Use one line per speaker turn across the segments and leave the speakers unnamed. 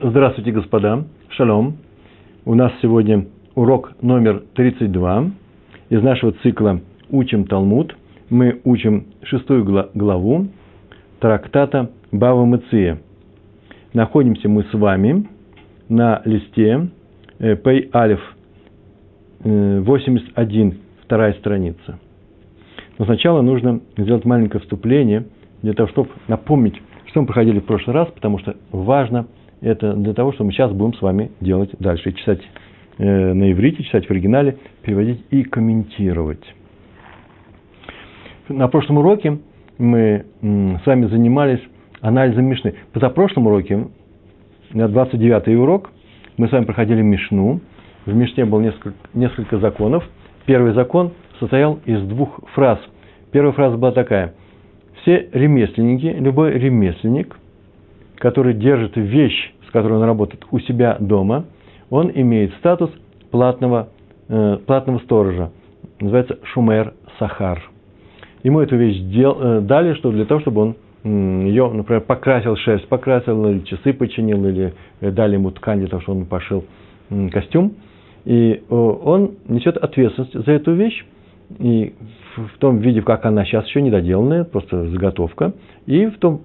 Здравствуйте, господа. Шалом. У нас сегодня урок номер 32 из нашего цикла «Учим Талмуд». Мы учим шестую главу трактата Бава Мыция. Находимся мы с вами на листе э, Пей Алиф 81, э, вторая страница. Но сначала нужно сделать маленькое вступление для того, чтобы напомнить, что мы проходили в прошлый раз, потому что важно – это для того, что мы сейчас будем с вами делать дальше. Читать э, на иврите, читать в оригинале, переводить и комментировать. На прошлом уроке мы м, с вами занимались анализом Мишны. За прошлом уроке, на 29-й урок, мы с вами проходили Мишну. В Мишне было несколько, несколько законов. Первый закон состоял из двух фраз. Первая фраза была такая. Все ремесленники, любой ремесленник – который держит вещь, с которой он работает у себя дома, он имеет статус платного, э, платного сторожа. Называется шумер сахар. Ему эту вещь дел, э, дали, что для того, чтобы он ее, например, покрасил шерсть, покрасил, или часы починил, или э, дали ему ткань для того, чтобы он пошил костюм. И э, он несет ответственность за эту вещь, и в том виде, как она сейчас еще недоделанная, просто заготовка, и в, том,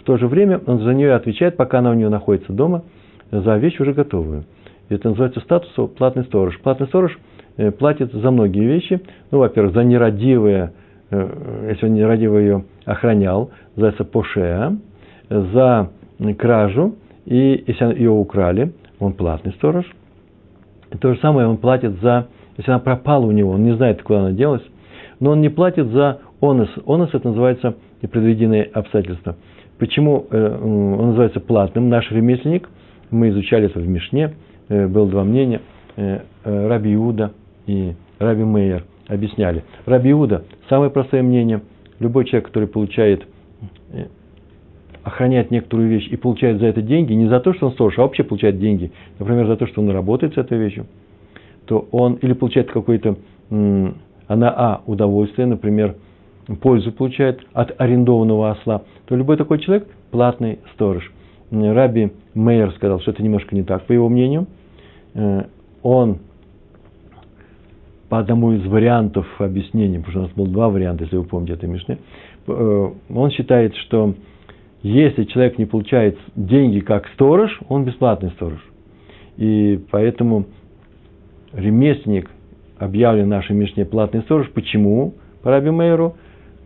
в то же время он за нее отвечает, пока она у него находится дома, за вещь уже готовую. Это называется статус платный сторож. Платный сторож э, платит за многие вещи. Ну, во-первых, за нерадивое, э, если он нерадиво ее охранял, называется пошея, за кражу, и если ее украли, он платный сторож. И то же самое он платит за если она пропала у него, он не знает, куда она делась, но он не платит за онос. Онос это называется непредвиденные обстоятельства. Почему э, он называется платным? Наш ремесленник, мы изучали это в Мишне, э, было два мнения, э, Раби Иуда и Раби Мейер объясняли. Раби Иуда, самое простое мнение, любой человек, который получает, охраняет некоторую вещь и получает за это деньги, не за то, что он сторож, а вообще получает деньги, например, за то, что он работает с этой вещью, то он или получает какое-то она а удовольствие, например, пользу получает от арендованного осла, то любой такой человек платный сторож. Раби Мейер сказал, что это немножко не так, по его мнению. Э, он по одному из вариантов объяснения, потому что у нас было два варианта, если вы помните это Мишне, э, он считает, что если человек не получает деньги как сторож, он бесплатный сторож. И поэтому ремесленник, объявлен нашей Мишне платный сторож. Почему? По Раби Мейеру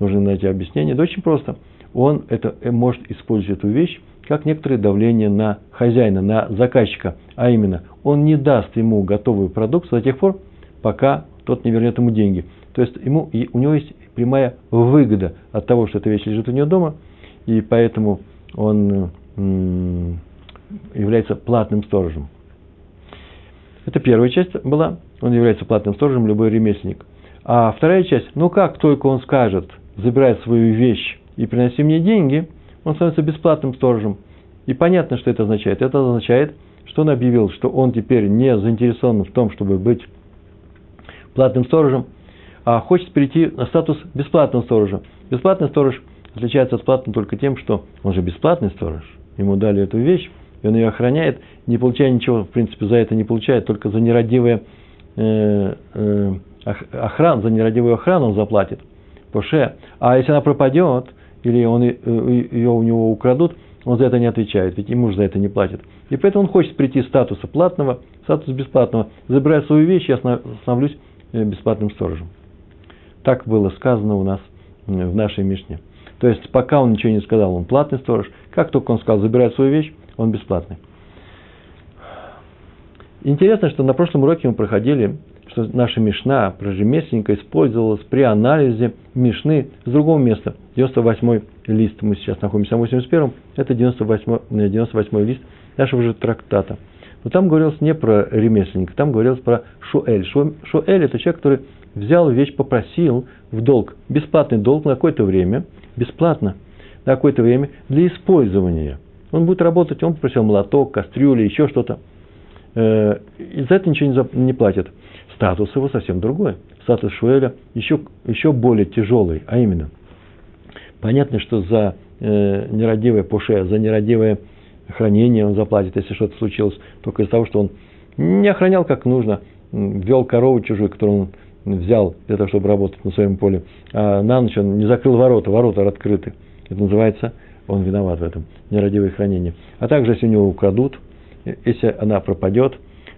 нужно найти объяснение. Да очень просто. Он это, э, может использовать эту вещь как некоторое давление на хозяина, на заказчика. А именно, он не даст ему готовую продукцию до тех пор, пока тот не вернет ему деньги. То есть ему, и у него есть прямая выгода от того, что эта вещь лежит у него дома, и поэтому он является платным сторожем. Это первая часть была. Он является платным сторожем, любой ремесленник. А вторая часть, ну как только он скажет, забирай свою вещь и приноси мне деньги, он становится бесплатным сторожем. И понятно, что это означает. Это означает, что он объявил, что он теперь не заинтересован в том, чтобы быть платным сторожем, а хочет перейти на статус бесплатного сторожа. Бесплатный сторож отличается от платного только тем, что он же бесплатный сторож. Ему дали эту вещь, и он ее охраняет, не получая ничего, в принципе, за это не получает, только за нерадивое э, э, охрану, за нерадивую охрану он заплатит Поше. А если она пропадет, или он, э, ее у него украдут, он за это не отвечает, ведь ему же за это не платит. И поэтому он хочет прийти с статуса платного, статус бесплатного, забирая свою вещь, я становлюсь э, бесплатным сторожем. Так было сказано у нас в нашей Мишне. То есть, пока он ничего не сказал, он платный сторож. Как только он сказал, забирай свою вещь, он бесплатный. Интересно, что на прошлом уроке мы проходили, что наша Мишна про ремесленника использовалась при анализе Мишны с другого места. 98 лист, мы сейчас находимся на 81-м, это 98, 98 лист нашего же трактата. Но там говорилось не про ремесленника, там говорилось про Шуэль. Шуэль – это человек, который взял вещь, попросил в долг, бесплатный долг на какое-то время, бесплатно, на какое-то время для использования. Он будет работать, он попросил молоток, кастрюли, еще что-то. Э, и за это ничего не, платят. Статус его совсем другой. Статус Шуэля еще, еще более тяжелый, а именно, понятно, что за э, нерадивое пуше, за нерадивое хранение он заплатит, если что-то случилось, только из-за того, что он не охранял как нужно, вел корову чужую, которую он взял для того, чтобы работать на своем поле, а на ночь он не закрыл ворота, ворота открыты. Это называется, он виноват в этом, нерадивое хранение. А также, если у него украдут, если она пропадет,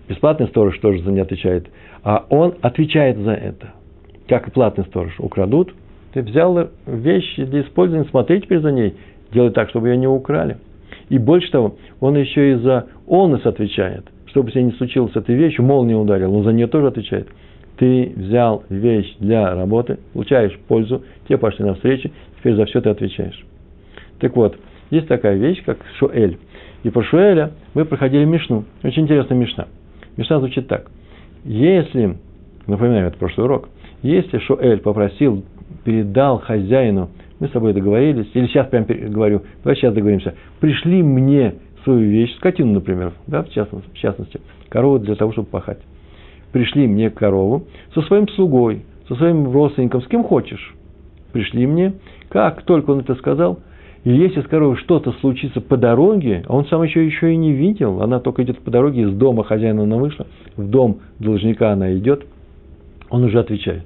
бесплатный сторож тоже за нее отвечает, а он отвечает за это, как и платный сторож. Украдут, ты взял вещь для использования, смотри теперь за ней, делай так, чтобы ее не украли. И больше того, он еще и за онус отвечает. Чтобы с ней не случилось с этой вещью, молния ударил, он за нее тоже отвечает. Ты взял вещь для работы, получаешь пользу, тебе пошли навстречу, теперь за все ты отвечаешь. Так вот, есть такая вещь, как Шуэль. И по Шуэля мы проходили Мишну. Очень интересная Мишна. Мишна звучит так. Если, напоминаю, это прошлый урок, если Шуэль попросил, передал хозяину мы с тобой договорились, или сейчас прям говорю, давай сейчас договоримся, пришли мне свою вещь, скотину, например, да, в частности, в частности корову для того, чтобы пахать. Пришли мне корову со своим слугой, со своим родственником, с кем хочешь. Пришли мне, как только он это сказал, и если с что-то случится по дороге, а он сам еще, еще и не видел, она только идет по дороге, из дома хозяина она вышла, в дом должника она идет, он уже отвечает.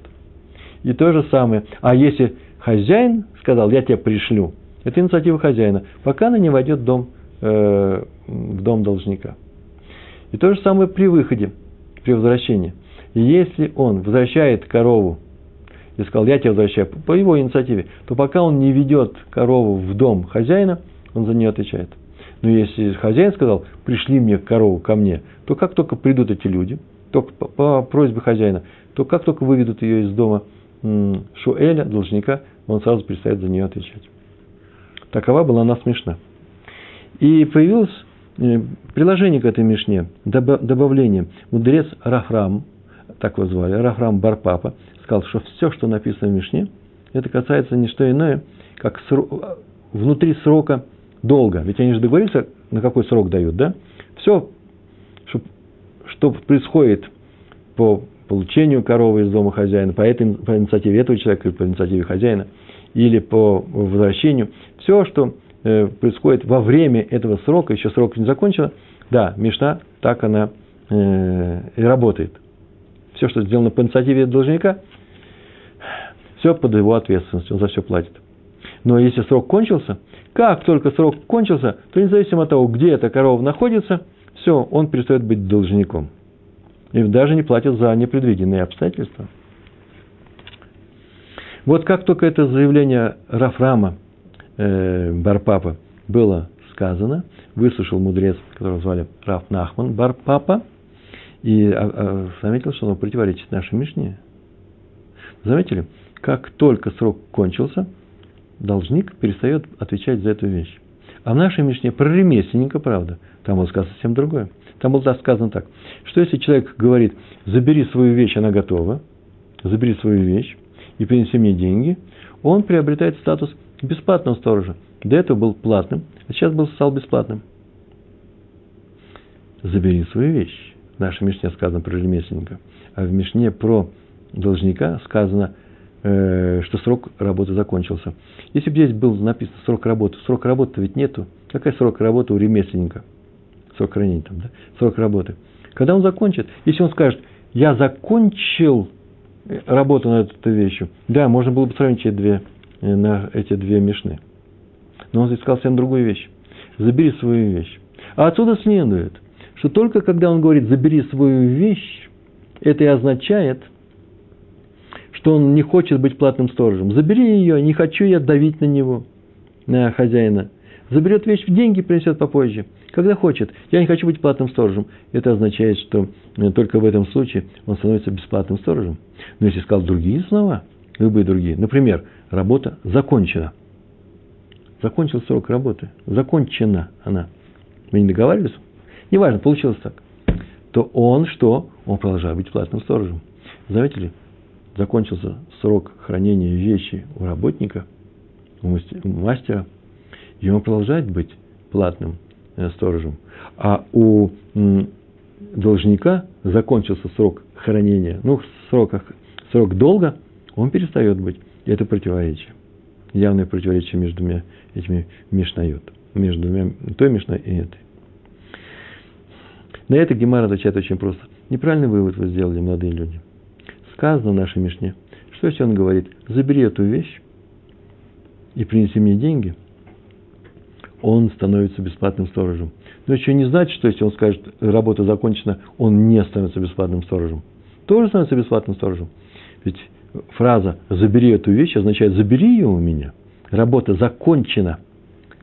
И то же самое. А если хозяин сказал, я тебе пришлю, это инициатива хозяина, пока она не войдет в дом, э, в дом должника. И то же самое при выходе, при возвращении. Если он возвращает корову и сказал, я тебя возвращаю по его инициативе, то пока он не ведет корову в дом хозяина, он за нее отвечает. Но если хозяин сказал, пришли мне корову ко мне, то как только придут эти люди, только по, по просьбе хозяина, то как только выведут ее из дома Шуэля, должника, он сразу перестает за нее отвечать. Такова была она смешна. И появилось э, приложение к этой мишне, добавление. Мудрец Рафрам, так его звали, Рафрам Барпапа, сказал, что все, что написано в мишне, это касается не что иное, как срок, внутри срока долга. Ведь они же договорились, на какой срок дают, да? Все, что, что происходит по получению коровы из дома хозяина, по, этой, по инициативе этого человека или по инициативе хозяина, или по возвращению, все, что э, происходит во время этого срока, еще срок не закончен, да, Мишна, так она э, и работает. Все, что сделано по инициативе должника, все под его ответственностью, он за все платит. Но если срок кончился, как только срок кончился, то независимо от того, где эта корова находится, все, он перестает быть должником и даже не платят за непредвиденные обстоятельства. Вот как только это заявление Рафрама э, Барпапа было сказано, выслушал мудрец, которого звали Раф Нахман Барпапа, и а, а, заметил, что оно противоречит нашей Мишне. Заметили? Как только срок кончился, должник перестает отвечать за эту вещь. А в нашей Мишне про ремесленника, правда, там было сказано совсем другое. Там было сказано так, что если человек говорит, забери свою вещь, она готова, забери свою вещь и принеси мне деньги, он приобретает статус бесплатного сторожа. До этого был платным, а сейчас был стал бесплатным. Забери свою вещь. В нашей Мишне сказано про ремесленника. А в Мишне про должника сказано, э, что срок работы закончился. Если бы здесь был написан срок работы, срок работы ведь нету. Какой срок работы у ремесленника? срок хранения, там, да, срок работы. Когда он закончит, если он скажет, я закончил работу над этой вещью, да, можно было бы сравнить эти две, э, на эти две мешны. Но он здесь сказал совсем другую вещь. Забери свою вещь. А отсюда следует, что только когда он говорит «забери свою вещь», это и означает, что он не хочет быть платным сторожем. Забери ее, не хочу я давить на него, на хозяина. Заберет вещь в деньги, принесет попозже – когда хочет. Я не хочу быть платным сторожем. Это означает, что э, только в этом случае он становится бесплатным сторожем. Но если сказал другие слова, любые другие, например, работа закончена. Закончил срок работы. Закончена она. Мы не договаривались? Неважно, получилось так. То он что? Он продолжает быть платным сторожем. Заметили? Закончился срок хранения вещи у работника, у мастера, и он продолжает быть платным Э, сторожем. А у должника закончился срок хранения, ну, срок, срок долга, он перестает быть. И это противоречие. Явное противоречие между этими мишнает. между двумя, той Мишной и этой. На это Гемар отвечает очень просто. Неправильный вывод вы сделали, молодые люди. Сказано в нашей Мишне, что если он говорит, забери эту вещь и принеси мне деньги, он становится бесплатным сторожем. Но еще не значит, что если он скажет, работа закончена, он не становится бесплатным сторожем. Тоже становится бесплатным сторожем. Ведь фраза «забери эту вещь» означает «забери ее у меня». Работа закончена.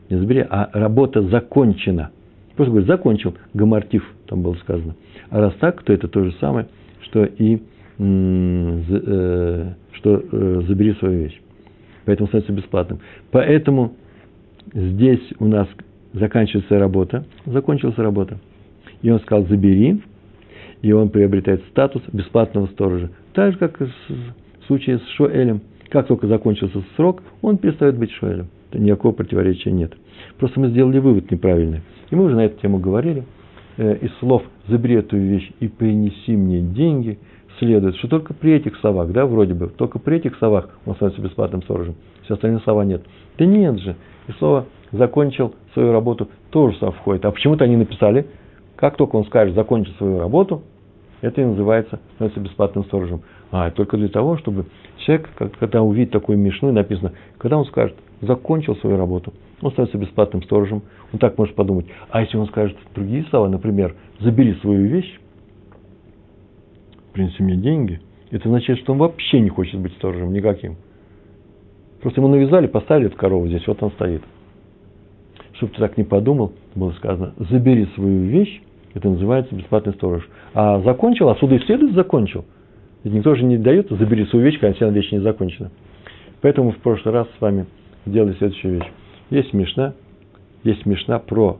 Не забери, а работа закончена. Просто говорит, закончил, гамартив, там было сказано. А раз так, то это то же самое, что и э, что э, забери свою вещь. Поэтому становится бесплатным. Поэтому здесь у нас заканчивается работа, закончилась работа. И он сказал, забери, и он приобретает статус бесплатного сторожа. Так же, как в случае с Шоэлем. Как только закончился срок, он перестает быть Шоэлем. Никакого противоречия нет. Просто мы сделали вывод неправильный. И мы уже на эту тему говорили. Э, из слов «забери эту вещь и принеси мне деньги» следует, что только при этих словах, да, вроде бы, только при этих словах он становится бесплатным сторожем. Все остальные слова нет. Да нет же. И слово «закончил свою работу» тоже сам входит. А почему-то они написали, как только он скажет «закончил свою работу», это и называется, становится бесплатным сторожем. А, только для того, чтобы человек, когда увидит такую мишну, написано, когда он скажет «закончил свою работу», он становится бесплатным сторожем. Он так может подумать. А если он скажет другие слова, например, «забери свою вещь», принеси мне деньги, это означает, что он вообще не хочет быть сторожем никаким. Просто ему навязали, поставили эту корову здесь, вот он стоит. Чтобы ты так не подумал, было сказано, забери свою вещь, это называется бесплатный сторож. А закончил, отсюда и следует закончил. Ведь никто же не дает, забери свою вещь, когда вся вещь не закончена. Поэтому в прошлый раз с вами сделали следующую вещь. Есть Мишна, есть Мишна про,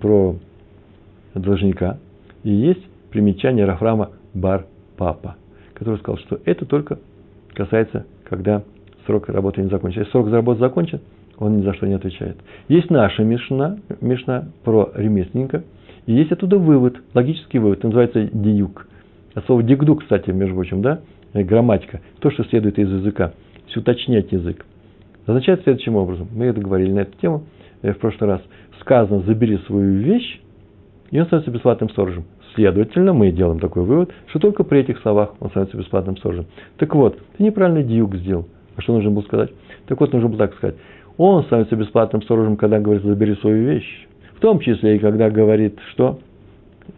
про должника, и есть примечание Рафрама Бар Папа, который сказал, что это только касается, когда срок работы не закончен. Если срок работы закончен, он ни за что не отвечает. Есть наша Мишна, Мишна про ремесленника, и есть оттуда вывод, логический вывод, называется диюк. От слова дигду, кстати, между прочим, да, грамматика, то, что следует из языка, все уточнять язык. Означает следующим образом, мы это говорили на эту тему э, в прошлый раз, сказано, забери свою вещь, и он становится бесплатным сторожем. Следовательно, мы делаем такой вывод, что только при этих словах он становится бесплатным сторожем. Так вот, ты неправильно дьюк сделал. А что нужно было сказать? Так вот, нужно было так сказать. Он становится бесплатным сторожем, когда говорит, забери свою вещь. В том числе и когда говорит, что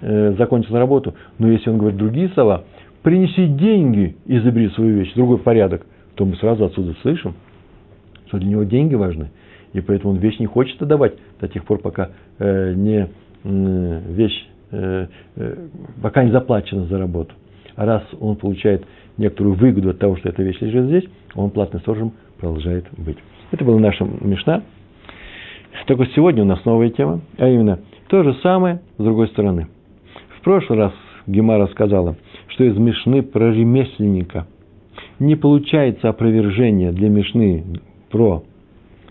э, закончил работу. Но если он говорит другие слова, принеси деньги и забери свою вещь, другой порядок, то мы сразу отсюда слышим, что для него деньги важны. И поэтому он вещь не хочет отдавать до тех пор, пока э, не э, вещь Э, пока не заплачено за работу. А раз он получает некоторую выгоду от того, что эта вещь лежит здесь, он платным сторожем продолжает быть. Это была наша мешна. Только сегодня у нас новая тема, а именно то же самое с другой стороны. В прошлый раз Гемара сказала, что из Мишны про ремесленника не получается опровержение для Мишны про,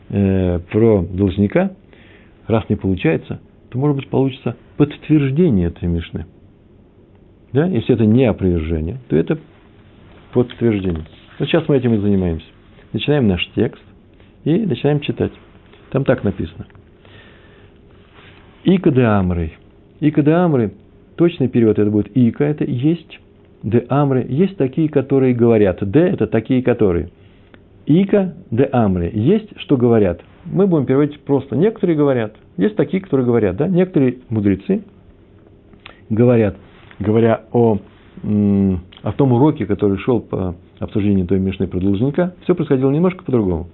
э, про должника. Раз не получается, то, может быть, получится подтверждение этой Мишны. Да? Если это не опровержение, то это подтверждение. Вот сейчас мы этим и занимаемся. Начинаем наш текст и начинаем читать. Там так написано. Ика де амры. Ика де амры, точный перевод это будет ика, это есть. Де амры, есть такие, которые говорят. Де это такие, которые. Ика де амры, есть, что говорят мы будем переводить просто. Некоторые говорят, есть такие, которые говорят, да, некоторые мудрецы говорят, говоря о, о том уроке, который шел по обсуждению той Мишны про должника, все происходило немножко по-другому.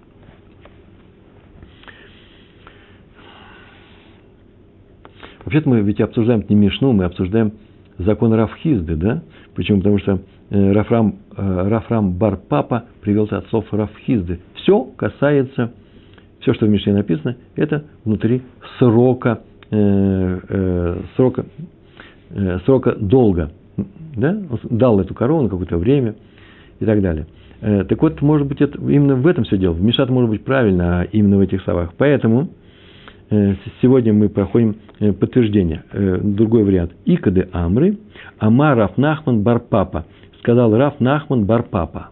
Вообще-то мы ведь обсуждаем не Мишну, мы обсуждаем закон Рафхизды, да? Почему? Потому что Рафрам, э, Рафрам Барпапа привел от слов Рафхизды. Все касается все, что в Мишне написано, это внутри срока, э, э, срока, э, срока долга. Да? Он дал эту корову на какое-то время и так далее. Э, так вот, может быть, это, именно в этом все дело. Вмешаться может быть правильно, а именно в этих словах. Поэтому э, сегодня мы проходим э, подтверждение. Э, другой вариант. Икады Амры, Ама Раф Нахман Барпапа. Сказал Раф Нахман Барпапа.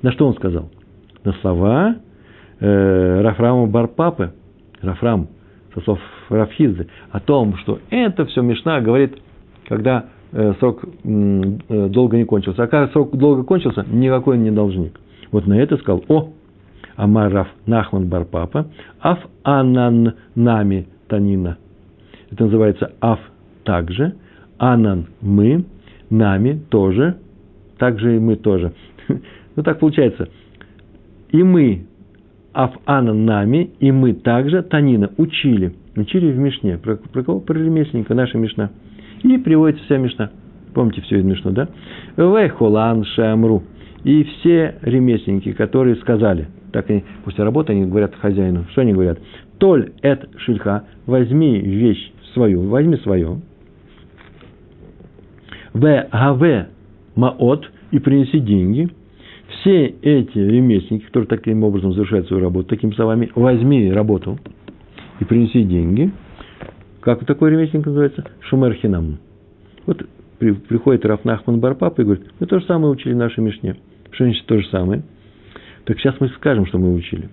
На что он сказал? На слова э, Рафрама Барпапы, Рафрам, со слов Рафхизы, о том, что это все Мишна говорит, когда э, срок э, долго не кончился. А когда срок долго кончился, никакой он не должник. Вот на это сказал, о, Амар Раф Нахман Барпапа, Аф Анан Нами Танина. Это называется Аф также, Анан мы, нами тоже, также и мы тоже. Ну так получается. И мы, Аф Анан нами, и мы также, Танина, учили. Учили в Мишне. Про, про кого? Про ремесленника, наша Мишна. И приводится вся Мишна. Помните все из Мишну, да? Вехолан Шамру. И все ремесленники, которые сказали, так и после работы они говорят хозяину, что они говорят? Толь эт шильха, возьми вещь свою, возьми свое. В гаве маот, и принеси деньги. Все эти ремесленники, которые таким образом завершают свою работу, такими словами, возьми работу и принеси деньги. Как такой ремесленник называется? Шумерхинам. Вот при, приходит Рафнахман Барпап и говорит, мы то же самое учили в нашей Мишне. Что значит то же самое? Так сейчас мы скажем, что мы учили.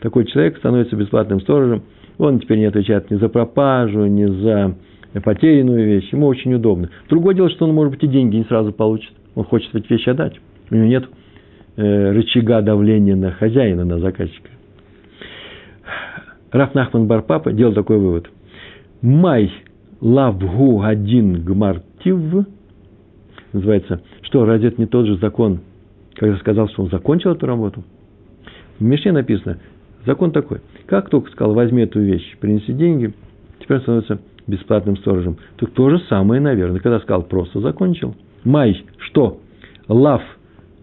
Такой человек становится бесплатным сторожем, он теперь не отвечает ни за пропажу, ни за потерянную вещь, ему очень удобно. Другое дело, что он, может быть, и деньги не сразу получит. Он хочет эти вещи отдать. У него нет э, рычага давления на хозяина, на заказчика. Раф Нахман Барпапа делал такой вывод. Май лавгу один гмартив называется, что, разве это не тот же закон, когда сказал, что он закончил эту работу? В Мишне написано, закон такой, как только сказал, возьми эту вещь, принеси деньги, теперь становится бесплатным сторожем. Так то же самое, наверное, когда сказал, просто закончил. Май, что? Лав,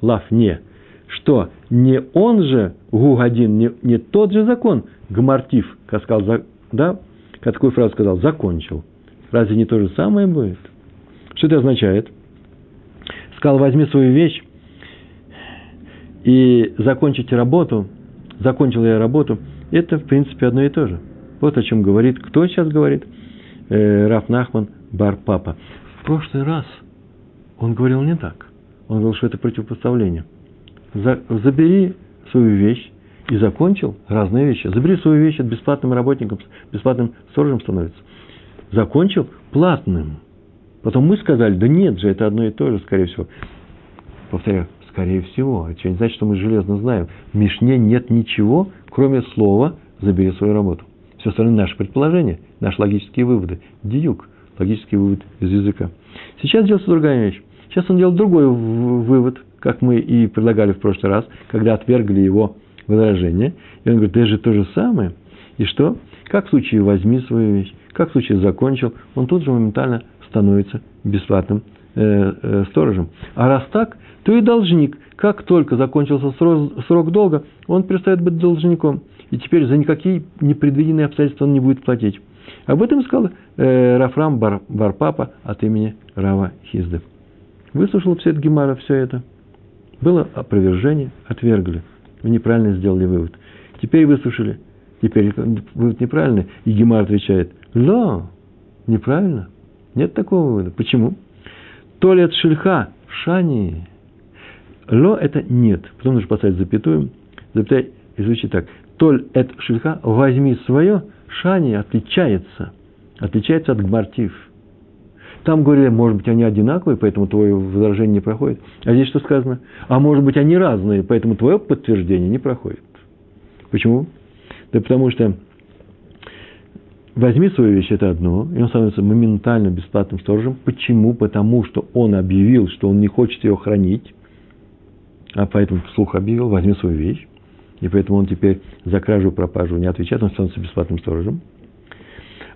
лав не. Что? Не он же, гугадин, не, не тот же закон, гмартив, как сказал, да? Как такую фразу сказал, закончил. Разве не то же самое будет? Что это означает? Сказал, возьми свою вещь, и закончите работу, закончил я работу, это, в принципе, одно и то же. Вот о чем говорит, кто сейчас говорит? Э, Раф Нахман Бар Папа. В прошлый раз он говорил не так. Он говорил, что это противопоставление. За, забери свою вещь и закончил разные вещи. Забери свою вещь от бесплатным работником, бесплатным сторожем становится. Закончил платным. Потом мы сказали, да нет же, это одно и то же, скорее всего. Повторяю, Скорее всего. Это не значит, что мы железно знаем. В Мишне нет ничего, кроме слова «забери свою работу». Все остальное наши предположения, наши логические выводы. Диюк, логический вывод из языка. Сейчас делается другая вещь. Сейчас он делает другой вывод, как мы и предлагали в прошлый раз, когда отвергли его возражение. И он говорит, это же то же самое. И что? Как в случае возьми свою вещь, как в случае закончил, он тут же моментально становится бесплатным э, э, сторожем. А раз так, то и должник, как только закончился срок, срок долга, он перестает быть должником. И теперь за никакие непредвиденные обстоятельства он не будет платить. Об этом сказал э, Рафрам Бар, Барпапа от имени Рава Хиздев. Выслушал все это Гемара, все это. Было опровержение, отвергли. Вы неправильно сделали вывод. Теперь выслушали. Теперь вывод неправильный. И Гемар отвечает, да, неправильно. Нет такого вывода. Почему? То ли от шельха, шани, Ло – это нет. Потом нужно поставить запятую. Запятая и звучит так. Толь эт шельха, возьми свое, шани отличается. Отличается от гмартив. Там говорили, может быть, они одинаковые, поэтому твое возражение не проходит. А здесь что сказано? А может быть, они разные, поэтому твое подтверждение не проходит. Почему? Да потому что возьми свою вещь, это одно, и он становится моментально бесплатным сторожем. Почему? Потому что он объявил, что он не хочет ее хранить а поэтому вслух объявил, возьми свою вещь. И поэтому он теперь за кражу пропажу не отвечает, он становится бесплатным сторожем.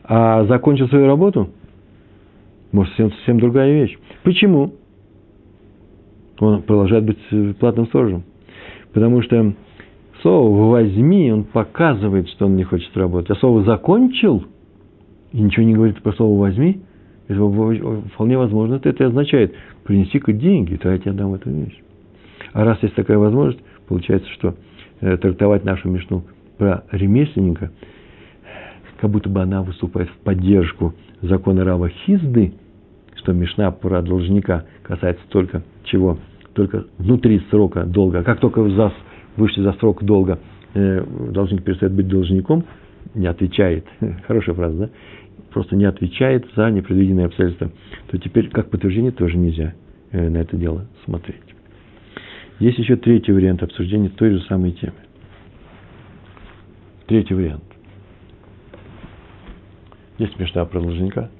А закончил свою работу, может, совсем, совсем другая вещь. Почему? Он продолжает быть платным сторожем. Потому что слово «возьми» он показывает, что он не хочет работать. А слово «закончил» и ничего не говорит про слово «возьми», это вполне возможно, это, это означает «принеси-ка деньги, то я тебе дам эту вещь». А раз есть такая возможность, получается, что трактовать нашу Мишну про ремесленника, как будто бы она выступает в поддержку закона Рава Хизды, что Мишна про должника касается только чего? Только внутри срока долга. Как только за, вышли за срок долга, э, должник перестает быть должником, не отвечает, хорошая фраза, да? Просто не отвечает за непредвиденные обстоятельства, то теперь как подтверждение тоже нельзя э, на это дело смотреть. Есть еще третий вариант обсуждения той же самой темы. Третий вариант. Есть мечта про должника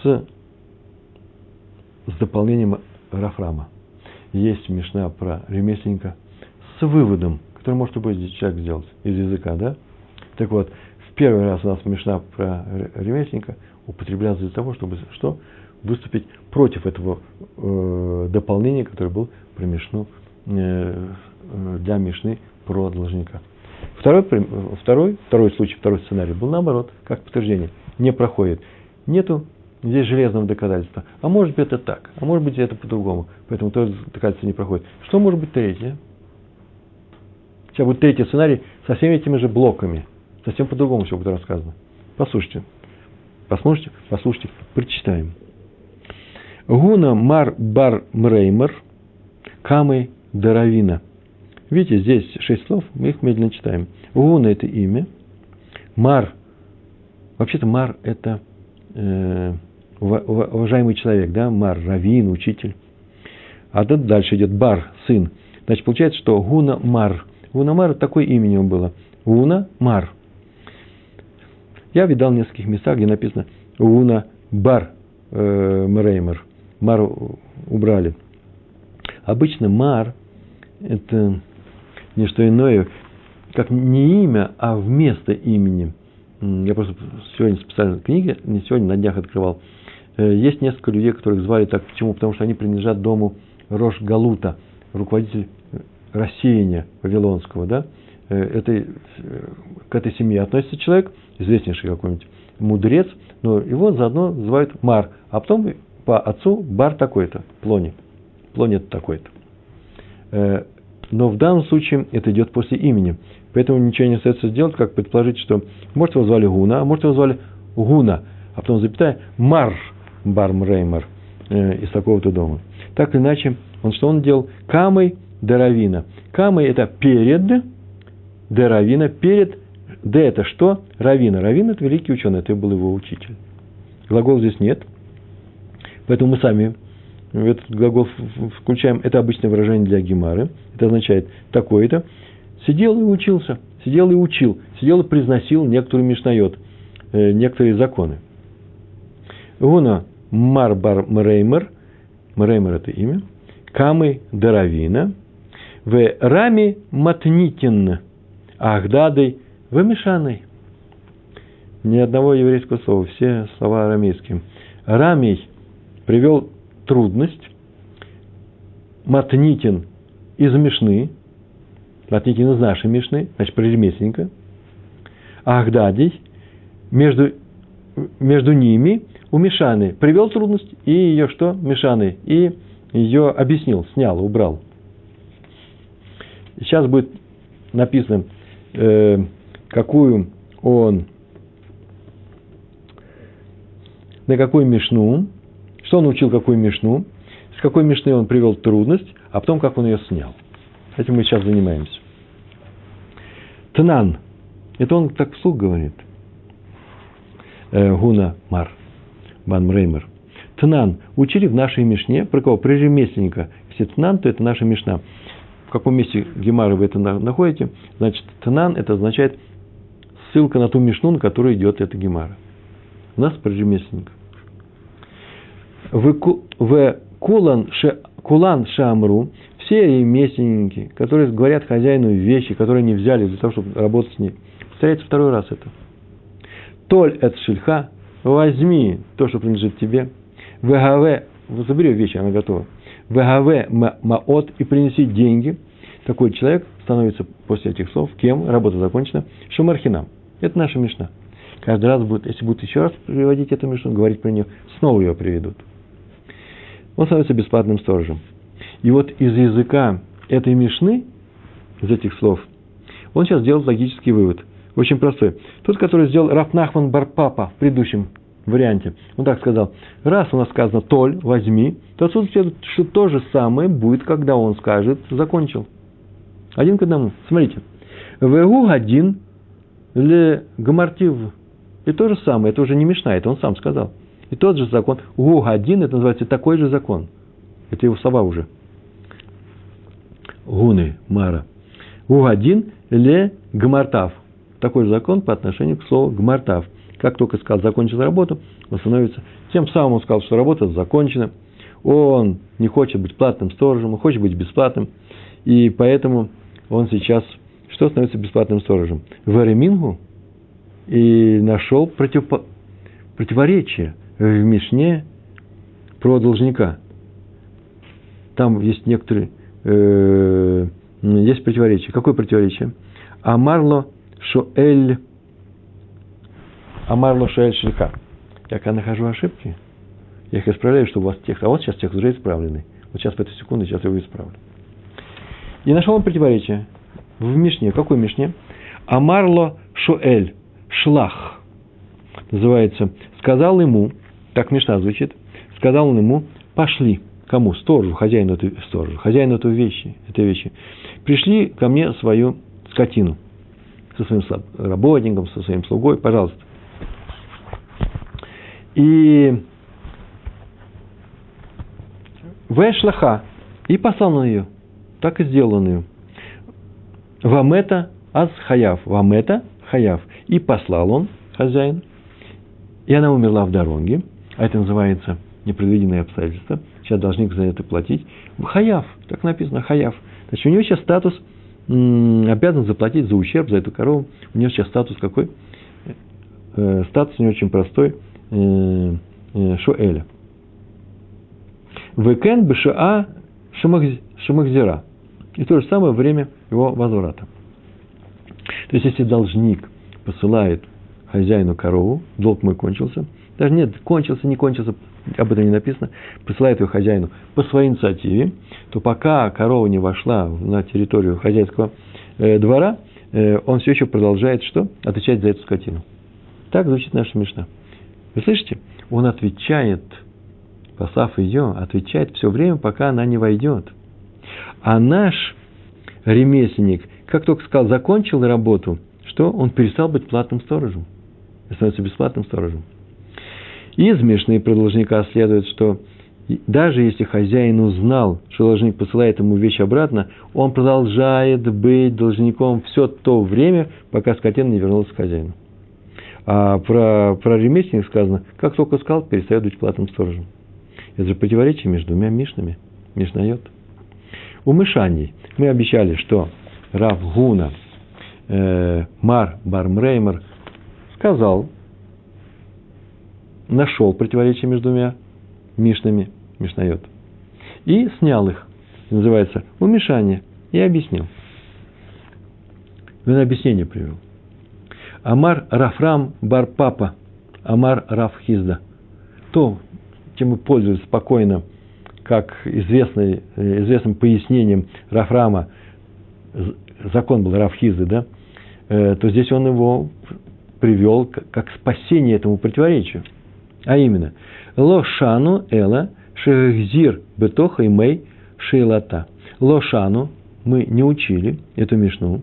с, с дополнением Рафрама. Есть мешна про ремесленника с выводом, который может любой человек сделать из языка, да? Так вот, в первый раз у нас мешна про ремесленника употреблялась для того, чтобы что? Выступить против этого э, дополнения, которое было про мешну, э, для мешны про должника. Второй, второй, второй случай, второй сценарий был наоборот, как подтверждение. Не проходит. Нету здесь железного доказательства. А может быть это так, а может быть это по-другому. Поэтому тоже доказательство не проходит. Что может быть третье? Сейчас будет третий сценарий со всеми этими же блоками. Совсем по-другому все будет рассказано. Послушайте. Послушайте, послушайте, прочитаем. Гуна мар бар мреймер, камы даравина. Видите, здесь шесть слов, мы их медленно читаем. Гуна – это имя. Мар, вообще-то Мар – это э, уважаемый человек, да, Мар, раввин, учитель. А тут дальше идет Бар, сын. Значит, получается, что Гуна Мар. Гуна Мар – такое имя у него было. Гуна Мар. Я видал в нескольких местах, где написано Гуна Бар э, Мреймер. Мар убрали. Обычно Мар – это не что иное, как не имя, а вместо имени. Я просто сегодня специально книги, не сегодня, на днях открывал. Э, есть несколько людей, которых звали так. Почему? Потому что они принадлежат дому Рош Галута, руководитель рассеяния Вавилонского. Да? Э, это, к этой семье относится человек, известнейший какой-нибудь мудрец, но его заодно называют Мар, а потом по отцу Бар такой-то, Плони. Плони такой-то. Э, но в данном случае это идет после имени. Поэтому ничего не остается сделать, как предположить, что может его звали Гуна, а может его звали Гуна, а потом запятая Мар Бармреймер э, из такого-то дома. Так или иначе, он что он делал? Камой Даравина. Камой это перед, Даравина перед, Д это что? Равина. Равина это великий ученый, это был его учитель. Глагол здесь нет. Поэтому мы сами этот глагол включаем, это обычное выражение для гемары, это означает такое-то, сидел и учился, сидел и учил, сидел и произносил некоторые мишнает, э, некоторые законы. Гуна Марбар Мреймер, Мреймер это имя, Камы Даравина, в Рами Матнитин, Ахдадой Вамишаной. Ни одного еврейского слова, все слова арамейские. Рамий привел трудность. Матнитин из Мишны. Матнитин из нашей Мишны, значит, про ремесленника. Ахдадий между, между ними у Мишаны привел трудность и ее что? Мишаны. И ее объяснил, снял, убрал. Сейчас будет написано, э, какую он, на какую Мишну что он учил, какую мишну, с какой мишны он привел трудность, а потом как он ее снял. Этим мы сейчас занимаемся. Тнан. Это он так вслух говорит. Э, Гуна Мар. Бан Мреймер. Тнан. Учили в нашей мишне. Про кого? Про ремесленника. Если Тнан, то это наша мишна. В каком месте Гемара вы это находите? Значит, Тнан это означает ссылка на ту мишну, на которую идет эта Гемара. У нас про ремесленника в кулан, ше, кулан шамру, все ремесленники, которые говорят хозяину вещи, которые не взяли для того, чтобы работать с ней. Повторяется второй раз это. Толь эт шельха, возьми то, что принадлежит тебе. ВГВ, забери вещи, она готова. ВГВ маот и принеси деньги. Такой человек становится после этих слов, кем, работа закончена, шумархинам. Это наша мешна. Каждый раз будет, если будут еще раз приводить эту мешну, говорить про нее, снова ее приведут он становится бесплатным сторожем. И вот из языка этой Мишны, из этих слов, он сейчас делает логический вывод. Очень простой. Тот, который сделал Рафнахман Барпапа в предыдущем варианте, он так сказал, раз у нас сказано «толь», «возьми», то отсюда следует, что то же самое будет, когда он скажет «закончил». Один к одному. Смотрите. Вегу один, ле гамартив. И то же самое, это уже не Мишна, это он сам сказал. И тот же закон, гу один, это называется такой же закон. Это его слова уже. Гуны, Мара. Гу один, ле гмартав. Такой же закон по отношению к слову гмартав. Как только сказал закончил работу, он становится. Тем самым он сказал, что работа закончена. Он не хочет быть платным сторожем, он хочет быть бесплатным. И поэтому он сейчас что становится бесплатным сторожем? В Эремингу и нашел против, противоречие в Мишне про должника. Там есть некоторые, э, есть противоречие. Какое противоречие? Амарло Шоэль, Амарло Шоэль Шельха. Я когда нахожу ошибки, я их исправляю, чтобы у вас текст, а вот сейчас текст уже исправленный. Вот сейчас в эту секунду, сейчас я его исправлю. И нашел он противоречие в Мишне. Какой Мишне? Амарло Шуэль, Шлах. Называется. Сказал ему, так Мишна звучит, сказал он ему, пошли. Кому? Сторожу, хозяину этой сторожу, хозяину этой вещи, этой вещи. Пришли ко мне свою скотину со своим работником, со своим слугой, пожалуйста. И Вэшлаха, и послал на ее. Так и сделал он ее. Вамета аз хаяв. Вамета хаяв. И послал он, хозяин. И она умерла в дороге. А это называется непредвиденные обстоятельства. Сейчас должник за это платить. Хаяв. Так написано, хаяв. Значит, у него сейчас статус обязан заплатить за ущерб, за эту корову. У него сейчас статус какой? Э, статус не очень простой. Э, э, Шуэля. Векен бшаа шамахзира. И то же самое время его возврата. То есть, если должник посылает хозяину корову, долг мой кончился, даже нет, кончился, не кончился, об этом не написано, посылает ее хозяину по своей инициативе, то пока корова не вошла на территорию хозяйского э, двора, э, он все еще продолжает что? Отвечать за эту скотину. Так звучит наша мечта. Вы слышите? Он отвечает, послав ее, отвечает все время, пока она не войдет. А наш ремесленник, как только сказал, закончил работу, что он перестал быть платным сторожем. И становится бесплатным сторожем. Из Мишны про следует, что даже если хозяин узнал, что должник посылает ему вещь обратно, он продолжает быть должником все то время, пока скотина не вернулась к хозяину. А про, про ремесленник сказано, как только сказал, перестает быть платным сторожем. Это же противоречие между двумя Мишнами. Мишнает. У Мышаней мы обещали, что Рав Гуна э, Мар Бармреймер сказал, нашел противоречие между двумя Мишнами, Мишнает, и снял их. Называется умешание. И объяснил. Он объяснение привел. Амар Рафрам Барпапа. Амар Рафхизда. То, чем мы пользуемся спокойно – как известный, известным пояснением Рафрама, закон был Рафхизы, да, э, то здесь он его привел как спасение этому противоречию. А именно, Лошану Эла Шехзир Бетоха и Мэй Шейлата. Лошану мы не учили эту Мишну.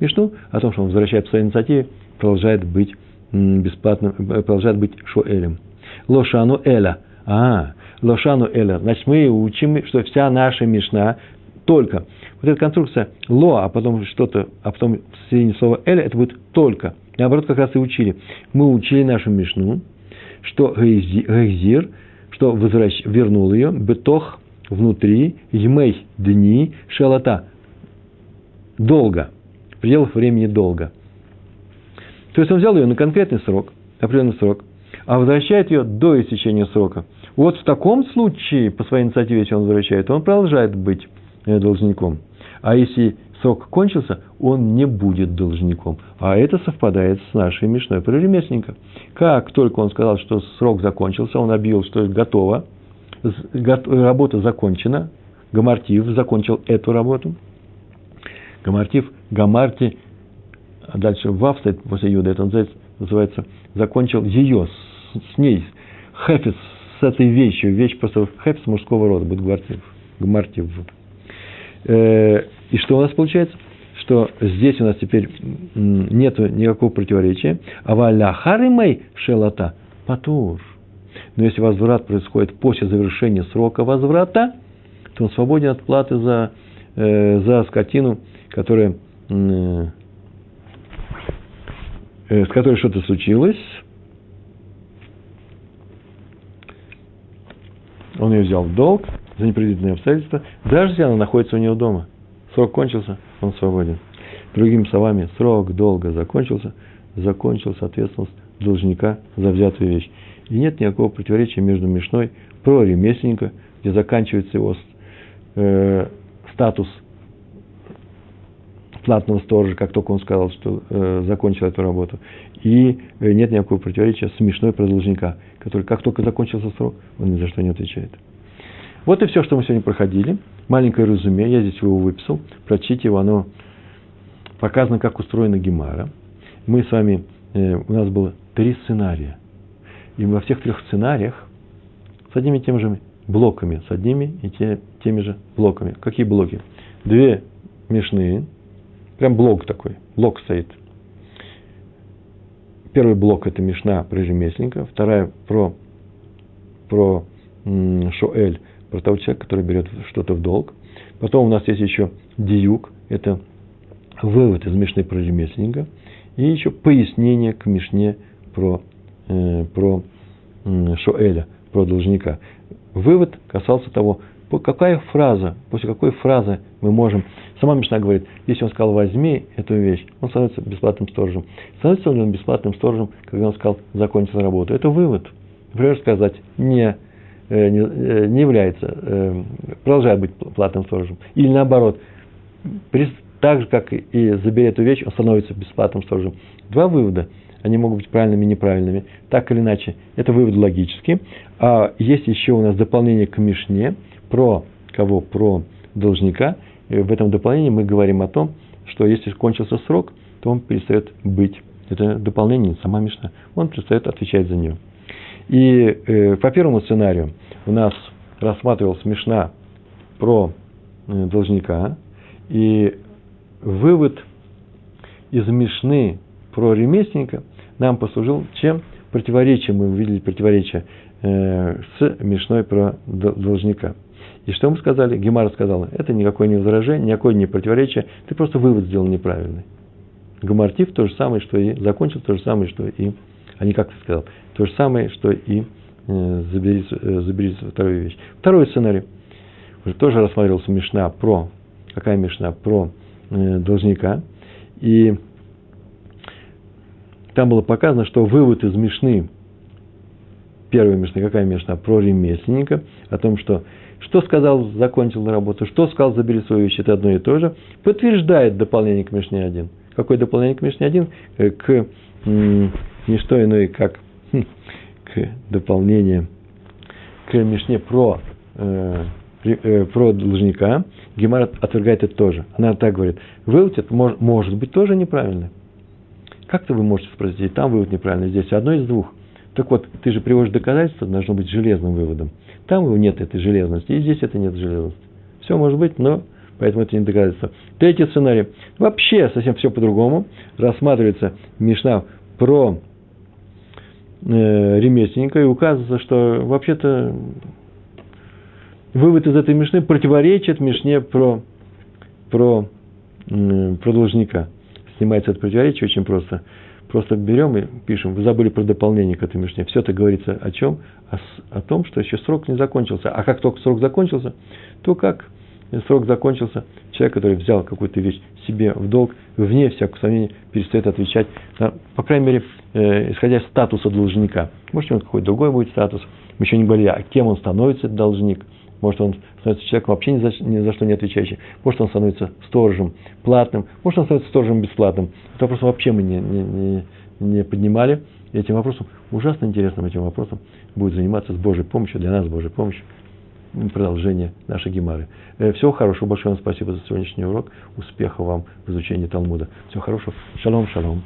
Мишну о том, что он возвращает по своей инициативе, продолжает быть бесплатным, э, продолжает быть Шуэлем. Лошану Эля. А, лошану эля. Значит, мы учим, что вся наша мишна только. Вот эта конструкция ло, а потом что-то, а потом в середине слова эля, это будет только. Наоборот, как раз и учили. Мы учили нашу мишну, что гейзир, что возвращ, вернул ее, бетох внутри, емей дни, шалата. Долго. В пределах времени долго. То есть он взял ее на конкретный срок, определенный срок, а возвращает ее до истечения срока. Вот в таком случае, по своей инициативе, если он возвращает, он продолжает быть э, должником. А если срок кончился, он не будет должником. А это совпадает с нашей Мишной про ремесленника. Как только он сказал, что срок закончился, он объявил, что готово, работа закончена, Гамартив закончил эту работу. Гамартив, Гамарти, а дальше Вав стоит после Юда, это называется, закончил ее, с, с ней, Хефис, с этой вещью, вещь просто хэпс мужского рода, будет гмартив. гмартив. Э, и что у нас получается? Что здесь у нас теперь нет никакого противоречия. А валя харимай шелата патур. Но если возврат происходит после завершения срока возврата, то он свободен от платы за, э, за скотину, которая, э, с которой что-то случилось. Он ее взял в долг за непредвиденные обстоятельства, даже если она находится у него дома. Срок кончился, он свободен. Другими словами, срок долга закончился, закончилась ответственность должника за взятую вещь. И нет никакого противоречия между Мишной про ремесленника, где заканчивается его э, статус платного сторожа, как только он сказал, что э, закончил эту работу. И э, нет никакого противоречия с Мишной про должника, который как только закончился срок, он ни за что не отвечает. Вот и все, что мы сегодня проходили. Маленькое резюме, я здесь его выписал. Прочтите его, оно показано, как устроена Гемара. Мы с вами, э, у нас было три сценария. И во всех трех сценариях с одними и теми же блоками, с одними и те, теми же блоками. Какие блоки? Две мешные, прям блок такой, блок стоит. Первый блок – это Мишна про ремесленника, вторая про, про Шоэль, про того человека, который берет что-то в долг. Потом у нас есть еще диюк, это вывод из Мишны про ремесленника, и еще пояснение к Мишне про, э, про э, Шоэля, про должника. Вывод касался того, какая фраза, после какой фразы мы можем... Сама Мишна говорит, если он сказал «возьми эту вещь», он становится бесплатным сторожем. Становится ли он бесплатным сторожем, когда он сказал «закончил работу»? Это вывод. Например, сказать «не не, э, не является, э, продолжает быть платным сторожем. Или наоборот, так же, как и забери эту вещь, он становится бесплатным сторожем. Два вывода, они могут быть правильными и неправильными. Так или иначе, это вывод логический. А есть еще у нас дополнение к Мишне про кого? Про должника. И в этом дополнении мы говорим о том, что если кончился срок, то он перестает быть. Это дополнение, сама Мишна. Он перестает отвечать за нее. И э, по первому сценарию у нас рассматривалась Мишна про э, должника, и вывод из Мишны про ремесленника нам послужил чем? Противоречие, мы увидели противоречие э, с Мишной про должника. И что мы сказали? Гемара сказала, это никакое не возражение, никакое не противоречие, ты просто вывод сделал неправильный. Гумартив то же самое, что и закончил то же самое, что и, а не как ты сказал, то же самое, что и забери, э, забери вторую вещь. Второй сценарий. Уже тоже рассматривался Мишна про, какая Мишна? Про э, должника. И там было показано, что вывод из Мишны, первая Мишна, какая Мишна? Про ремесленника, о том, что что сказал, закончил работу, что сказал, забери свою вещь, это одно и то же, подтверждает дополнение к Мишне 1. Какое дополнение к Мишне 1? К не что иное, как к к Мишне про, э, э, про должника, Гемара отвергает это тоже. Она так говорит, вывод это может, может быть тоже неправильно. Как-то вы можете спросить, там вывод неправильный, здесь одно из двух. Так вот, ты же приводишь доказательство, должно быть железным выводом. Там его нет этой железности, и здесь это нет железности. Все может быть, но поэтому это не доказательство. Третий сценарий. Вообще совсем все по-другому. Рассматривается Мишна про ремесленника, и указывается, что вообще-то вывод из этой мишны противоречит мишне про, про, э, про должника. Снимается это противоречие очень просто. Просто берем и пишем, вы забыли про дополнение к этой мишне. Все это говорится о чем? О, о том, что еще срок не закончился. А как только срок закончился, то как срок закончился, человек, который взял какую-то вещь себе в долг, вне всякого сомнения перестает отвечать, на, по крайней мере, э, исходя из статуса должника. Может, у него какой-то другой будет статус. Мы еще не говорили, а кем он становится, этот должник. Может, он становится человеком вообще ни за, ни за что не отвечающим. Может, он становится сторожем платным. Может, он становится сторожем бесплатным. Это вопрос вообще мы не, не, не, не поднимали. И этим вопросом, ужасно интересным этим вопросом, будет заниматься с Божьей помощью, для нас с Божьей помощью продолжение нашей Гемары. Э, всего хорошего, большое вам спасибо за сегодняшний урок. Успехов вам в изучении Талмуда. Всего хорошего. Шалом, шалом.